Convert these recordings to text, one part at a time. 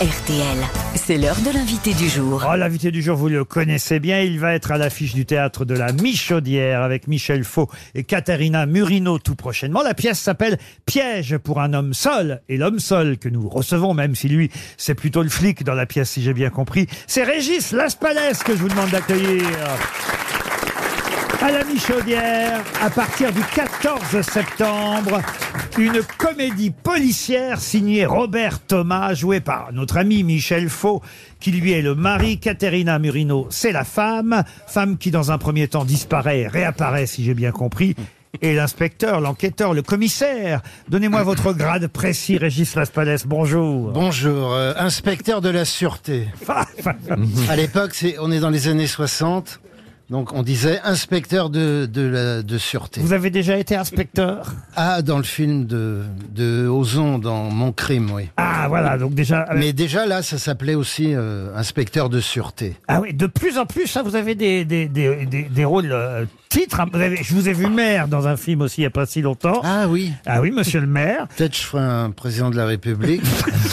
RTL. C'est l'heure de l'invité du jour. Oh, l'invité du jour, vous le connaissez bien. Il va être à l'affiche du théâtre de la Michaudière avec Michel Faux et Caterina Murino tout prochainement. La pièce s'appelle Piège pour un homme seul. Et l'homme seul que nous recevons, même si lui, c'est plutôt le flic dans la pièce, si j'ai bien compris, c'est Régis Laspalès que je vous demande d'accueillir. À la Michaudière, à partir du 14 septembre, une comédie policière signée Robert Thomas, jouée par notre ami Michel Faux, qui lui est le mari, Caterina Murino, c'est la femme, femme qui dans un premier temps disparaît, réapparaît si j'ai bien compris, et l'inspecteur, l'enquêteur, le commissaire. Donnez-moi votre grade précis, Régis Laspalès, bonjour. Bonjour, euh, inspecteur de la sûreté. À l'époque, c'est, on est dans les années 60, donc on disait inspecteur de, de, la, de sûreté. Vous avez déjà été inspecteur Ah, dans le film de, de Ozon, dans Mon crime, oui. Ah voilà, donc déjà... euh, Mais déjà là, ça s'appelait aussi euh, inspecteur de sûreté. Ah oui, de plus en plus, ça, vous avez des, des, des, des, des rôles euh, titres. hein. Vous avez- je vous ai vu maire dans un film aussi il n'y a pas si longtemps. Ah oui, Ah oui, monsieur le maire. peut-être je ferai un président de la République.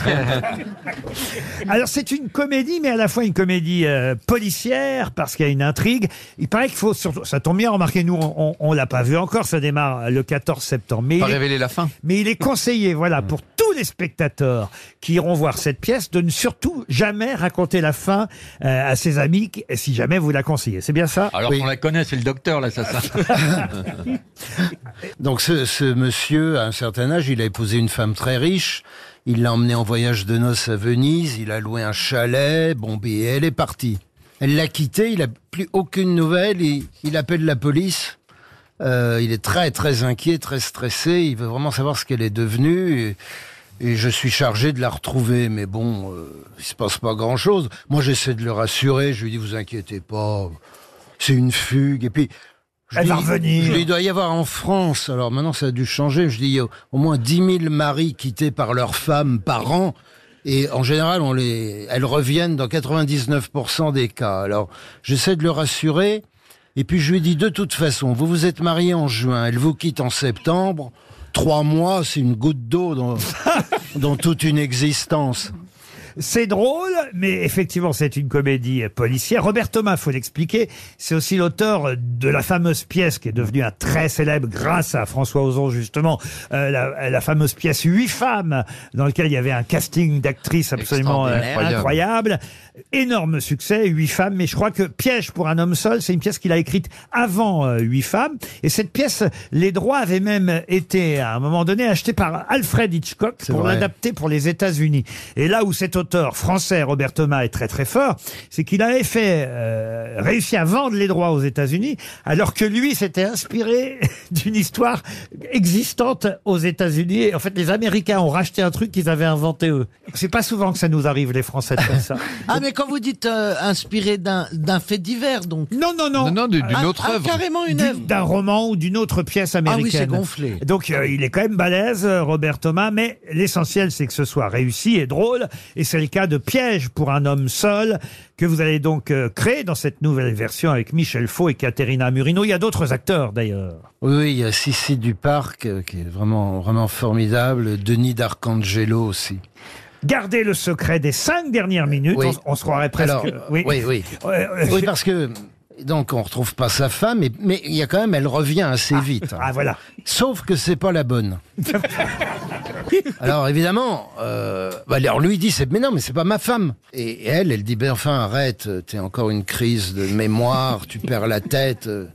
Alors c'est une comédie, mais à la fois une comédie euh, policière parce qu'il y a une intrigue. Il paraît qu'il faut surtout, ça tombe bien, remarquez nous, on, on, on l'a pas vu encore, ça démarre le 14 septembre. Mais, Pas il est, révéler la fin. mais il est conseillé, voilà, pour tous les spectateurs qui iront voir cette pièce, de ne surtout jamais raconter la fin euh, à ses amis, qui- si jamais vous la conseillez. C'est bien ça? Alors Oui. qu'on la connaît, c'est le docteur, Donc ce, monsieur, à un certain âge, il a épousé une femme très riche. Il l'a emmenée en voyage de noces à Venise. Il a loué un chalet. Bon, ben, et elle est partie. Elle l'a quitté. Il a plus aucune nouvelle. Il, appelle la police. Euh, il est très très inquiet, très stressé. Il veut vraiment savoir ce qu'elle est devenue. Et, et je suis chargé de la retrouver. Mais bon, euh, il se passe pas grand chose. Moi, j'essaie de le rassurer. Je lui dis, vous inquiétez pas. C'est une fugue. Et puis. Je Elle va dis- revenir. je lui dis, il doit y avoir en France, alors maintenant ça a dû changer, je dis, il y a au moins 10 000 maris quittés par leurs femmes par an. Et en général, on les, elles reviennent dans 99% des cas. Alors, j'essaie de le rassurer. Et puis, je lui dis, de toute façon, vous vous êtes mariés en juin, elle vous quitte en septembre. Trois mois, c'est une goutte d'eau dans, dans toute une existence. C'est drôle, mais effectivement, c'est une comédie policière. Robert Thomas, faut l'expliquer, c'est aussi l'auteur de la fameuse pièce qui est devenue un très célèbre grâce à François Ozon, justement, euh, la, la fameuse pièce Huit femmes, dans laquelle il y avait un casting d'actrices absolument euh, Extraordinaire. incroyable. Énorme succès, Huit femmes, mais je crois que Piège pour un homme seul, c'est une pièce qu'il a écrite avant euh, Huit femmes. Et cette pièce, les droits avaient même été, à un moment donné, achetés par Alfred Hitchcock pour vrai. l'adapter pour les États-Unis. Et là où cet auteur français, Robert Thomas, est très très fort, c'est qu'il avait fait euh, réussi à vendre les droits aux États-Unis, alors que lui s'était inspiré d'une histoire existante aux États-Unis. Et en fait, les Américains ont racheté un truc qu'ils avaient inventé eux. C'est pas souvent que ça nous arrive, les Français, de faire ça. Ah, mais quand vous dites euh, inspiré d'un d'un fait divers, donc. Non, non, non. Non, non, d'une Ah, autre ah, œuvre. carrément une œuvre. d'un roman ou d'une autre pièce américaine. Ah oui, c'est gonflé. Donc euh, il est quand même balèze, euh, Robert Thomas, mais l'essentiel c'est que ce soit réussi et drôle, et c'est le cas de Piège pour un homme seul que vous allez donc euh, créer dans cette nouvelle version avec Michel Faux et Caterina Murino. Il y a d'autres acteurs d'ailleurs. Oui, oui, il y a Sissi Duparc, euh, qui est vraiment, vraiment formidable. Denis D'Arcangelo aussi. Gardez le secret des cinq dernières minutes. Oui. On, on se croirait presque. Alors, oui, oui. Oui, parce que, donc, on retrouve pas sa femme, mais, mais il y a quand même, elle revient assez vite. hein. Ah voilà. Sauf que c'est pas la bonne. Alors évidemment, euh, bah, alors lui il dit c'est mais non mais c'est pas ma femme. Et elle, elle dit ben enfin arrête, t'es encore une crise de mémoire, tu perds la tête, euh,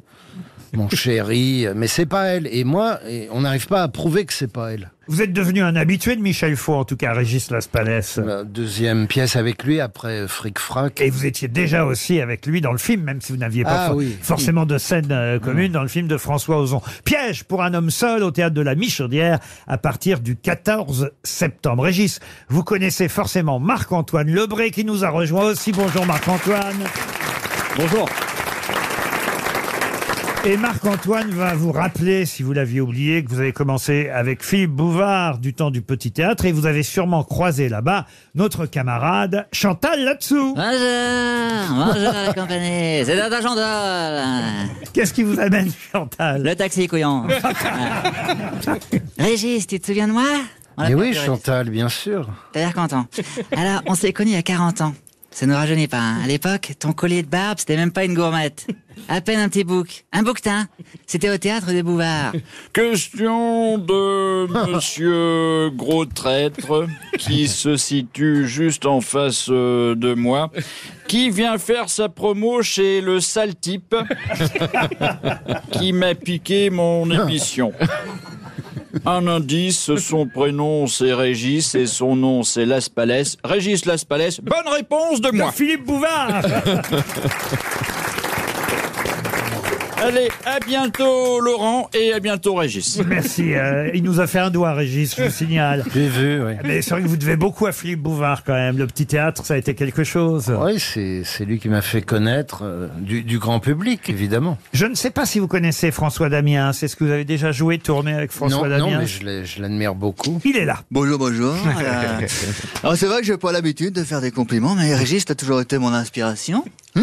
mon chéri. Mais c'est pas elle. Et moi, et on n'arrive pas à prouver que c'est pas elle. Vous êtes devenu un habitué de Michel Faux, en tout cas, Régis Laspalès. La deuxième pièce avec lui après Fric Frac. Et vous étiez déjà aussi avec lui dans le film, même si vous n'aviez pas Ah for- oui. forcément de scène euh, commune dans le film de François Ozon. Piège pour un homme seul au théâtre de la Michaudière à partir du 14 septembre. Régis, vous connaissez forcément Marc-Antoine Lebré qui nous a rejoint aussi. Bonjour Marc-Antoine. Bonjour. Et Marc-Antoine va vous rappeler, si vous l'aviez oublié, que vous avez commencé avec Philippe Bouvard du temps du Petit Théâtre et vous avez sûrement croisé là-bas notre camarade Chantal là-dessous. Bonjour, bonjour la compagnie, c'est Dada Chandal. Qu'est-ce qui vous amène Chantal? Le taxi couillon. Régis, tu te souviens de moi? On l'a Mais perdu, oui, Régis. Chantal, bien sûr. T'as l'air content. Alors, on s'est connus il y a 40 ans. Ça nous rajeunit pas. hein. À l'époque, ton collier de barbe, c'était même pas une gourmette. À peine un petit bouc. Un bouquetin. C'était au théâtre des Bouvards. Question de monsieur Gros Traître, qui se situe juste en face euh, de moi, qui vient faire sa promo chez le sale type, qui m'a piqué mon émission. Un indice, son prénom c'est Régis et son nom c'est Laspalès. Régis Laspalès, bonne réponse de moi. Philippe Bouvard Allez, à bientôt Laurent et à bientôt Régis. Merci. euh, il nous a fait un doigt, Régis, je vous signale. J'ai vu, oui. Mais c'est vrai que vous devez beaucoup à Philippe Bouvard quand même. Le petit théâtre, ça a été quelque chose. Oui, c'est c'est lui qui m'a fait connaître euh, du, du grand public, évidemment. Je ne sais pas si vous connaissez François Damiens. C'est ce que vous avez déjà joué, tourné avec François non, non, Damiens mais je l'ai- je l'admire beaucoup. Il est là. Bonjour, bonjour. Euh, alors c'est vrai que j'ai pas l'habitude de faire des compliments, mais Régis a toujours été mon inspiration. Hmm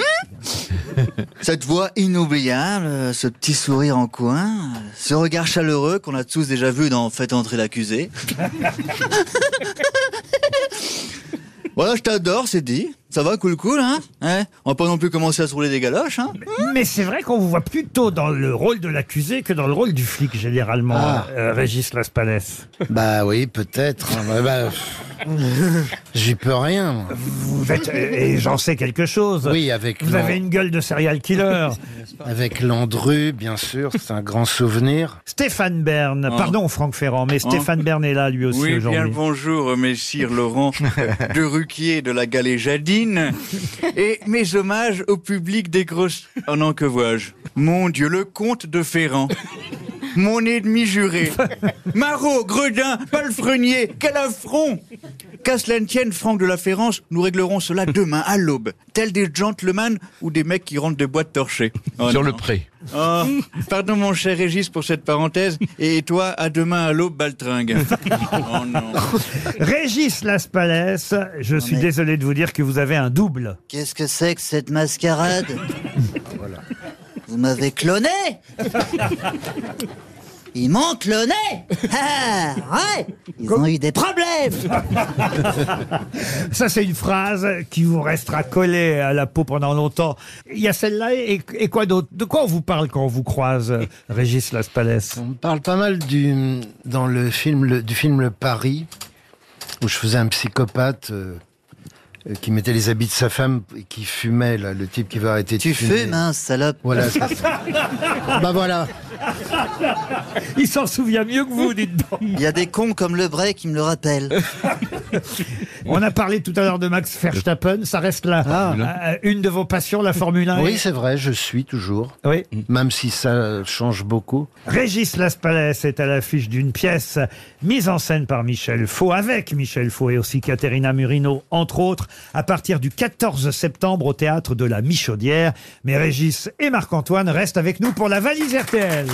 Cette voix inoubliable, ce petit sourire en coin, ce regard chaleureux qu'on a tous déjà vu dans Faites entrer l'accusé. voilà, je t'adore, c'est dit. Ça va, cool, cool, hein Ouais, On va pas non plus commencer à se rouler des galoches, hein Mais c'est vrai qu'on vous voit plutôt dans le rôle de l'accusé que dans le rôle du flic, généralement, Ah. euh, Régis Laspalès. Bah oui, peut-être. hein. Bah, bah, J'y peux rien. moi. Vous êtes, et j'en sais quelque chose. Oui, avec Vous avez une gueule de serial killer. avec Landru, bien sûr, c'est un grand souvenir. Stéphane Bern, Oh. pardon Franck Ferrand, mais Stéphane Bern est là lui aussi Oui, bien le aujourd'hui. bonjour, messire Laurent de Ruquier de la Et mes hommages au public des grosses... Oh non, que vois-je? Mon Dieu, le comte de Ferrand. Mon ennemi juré. Marot, Gredin, palefrenier, quel affront Qu'à cela ne tienne, Franck de la Ferrance, nous réglerons cela demain, à l'aube. Tels des gentlemen ou des mecs qui rentrent de boîtes torchées. Oh Sur non. le pré. Oh, pardon mon cher Régis pour cette parenthèse. Et toi, à demain à l'aube, Baltringue. Oh non. Régis Laspalès, je suis mais- désolé de vous dire que vous avez un double. Qu'est-ce que c'est que cette mascarade? Vous m'avez cloné? Ils m'ont cloné Ah, ouais. Ils ont eu des problèmes. Ça, c'est une phrase qui vous restera collée à la peau pendant longtemps. Il y a celle-là et, et quoi d'autre? De quoi on vous parle quand on vous croise, Régis Laspalès? On me parle pas mal du, dans le film, le- du film Le Paris, où je faisais un psychopathe euh, qui mettait les habits de sa femme et qui fumait, là, le type qui va arrêter de Tu fumer. fumes, hein, salope Voilà, c'est ça. bah voilà. Il s'en souvient mieux que vous, dites donc. Il y a des cons comme le Bray qui me le rappellent. On a parlé tout à l'heure de Max Verstappen, ça reste là. Euh, Une de vos passions, la Formule 1 Oui, c'est vrai, je suis toujours. Oui. Même si ça change beaucoup. Régis Laspalès est à l'affiche d'une pièce mise en scène par Michel Faux, avec Michel Faux et aussi Caterina Murino, entre autres, à partir du 14 septembre au théâtre de la Michaudière. Mais Régis et Marc-Antoine restent avec nous pour la valise RTL.